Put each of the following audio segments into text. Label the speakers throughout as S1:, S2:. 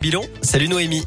S1: Bilan, salut Noémie.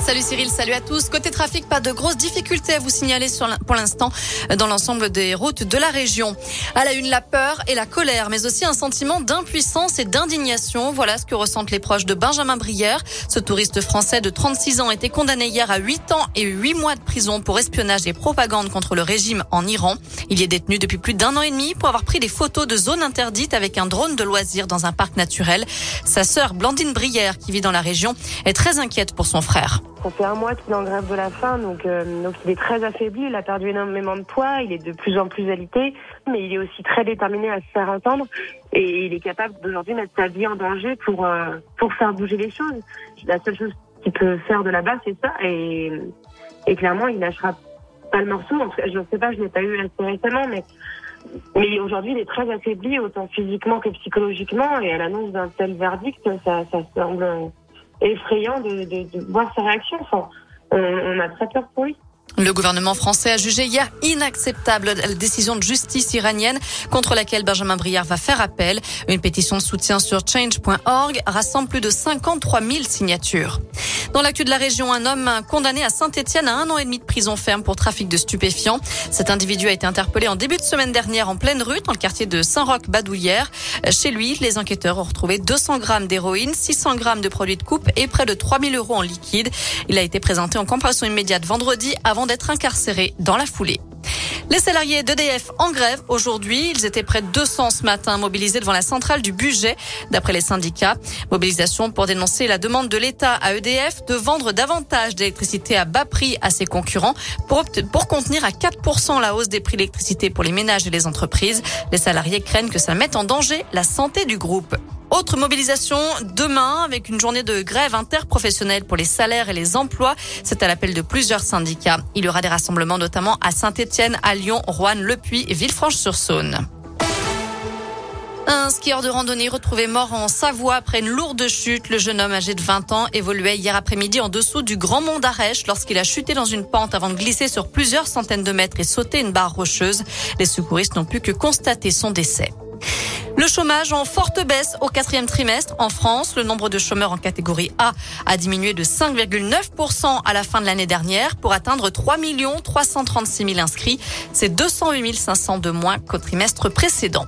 S2: Salut Cyril, salut à tous. Côté trafic, pas de grosses difficultés à vous signaler pour l'instant dans l'ensemble des routes de la région. À la une, la peur et la colère, mais aussi un sentiment d'impuissance et d'indignation. Voilà ce que ressentent les proches de Benjamin Brière. Ce touriste français de 36 ans a été condamné hier à 8 ans et 8 mois de prison pour espionnage et propagande contre le régime en Iran. Il est détenu depuis plus d'un an et demi pour avoir pris des photos de zones interdites avec un drone de loisirs dans un parc naturel. Sa sœur Blandine Brière, qui vit dans la région, est très inquiète pour son frère.
S3: Ça fait un mois qu'il est en grève de la faim, donc, euh, donc il est très affaibli, il a perdu énormément de poids, il est de plus en plus alité, mais il est aussi très déterminé à se faire entendre et il est capable d'aujourd'hui mettre sa vie en danger pour, euh, pour faire bouger les choses. La seule chose qu'il peut faire de là-bas, c'est ça, et, et clairement, il lâchera pas le morceau. En cas, je ne sais pas, je l'ai pas eu assez récemment, mais mais aujourd'hui, il est très affaibli, autant physiquement que psychologiquement, et à l'annonce d'un tel verdict, ça, ça semble effrayant de, voir sa réaction. On, a.
S2: Le gouvernement français a jugé hier inacceptable la décision de justice iranienne contre laquelle Benjamin Briard va faire appel. Une pétition de soutien sur change.org rassemble plus de 53 000 signatures. Dans l'actu de la région, un homme condamné à Saint-Etienne à un an et demi de prison ferme pour trafic de stupéfiants. Cet individu a été interpellé en début de semaine dernière en pleine rue dans le quartier de Saint-Roch-Badoulière. Chez lui, les enquêteurs ont retrouvé 200 grammes d'héroïne, 600 grammes de produits de coupe et près de 3000 euros en liquide. Il a été présenté en comparaison immédiate vendredi avant d'être incarcérés dans la foulée. Les salariés d'EDF en grève aujourd'hui. Ils étaient près de 200 ce matin mobilisés devant la centrale du budget, d'après les syndicats. Mobilisation pour dénoncer la demande de l'État à EDF de vendre davantage d'électricité à bas prix à ses concurrents pour, pour contenir à 4% la hausse des prix d'électricité pour les ménages et les entreprises. Les salariés craignent que ça mette en danger la santé du groupe. Autre mobilisation demain avec une journée de grève interprofessionnelle pour les salaires et les emplois. C'est à l'appel de plusieurs syndicats. Il y aura des rassemblements notamment à Saint-Etienne, à Lyon, Rouen, Le Puy et Villefranche-sur-Saône. Un skieur de randonnée retrouvé mort en Savoie après une lourde chute. Le jeune homme âgé de 20 ans évoluait hier après-midi en dessous du Grand Mont d'Arèche lorsqu'il a chuté dans une pente avant de glisser sur plusieurs centaines de mètres et sauter une barre rocheuse. Les secouristes n'ont pu que constater son décès. Le chômage en forte baisse au quatrième trimestre en France. Le nombre de chômeurs en catégorie A a diminué de 5,9% à la fin de l'année dernière pour atteindre 3 336 000 inscrits. C'est 208 500 de moins qu'au trimestre précédent.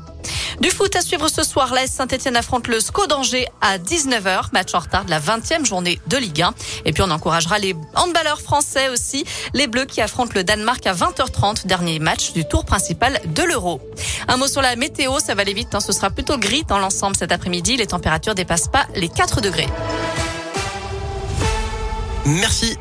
S2: Du foot à suivre ce soir, l'AS Saint-Etienne affronte le SCO d'Angers à 19h, match en retard la 20e journée de Ligue 1. Et puis on encouragera les handballeurs français aussi, les Bleus qui affrontent le Danemark à 20h30, dernier match du tour principal de l'Euro. Un mot sur la météo, ça va aller vite, hein. ce sera plutôt gris dans l'ensemble cet après-midi, les températures dépassent pas les 4 degrés.
S1: Merci.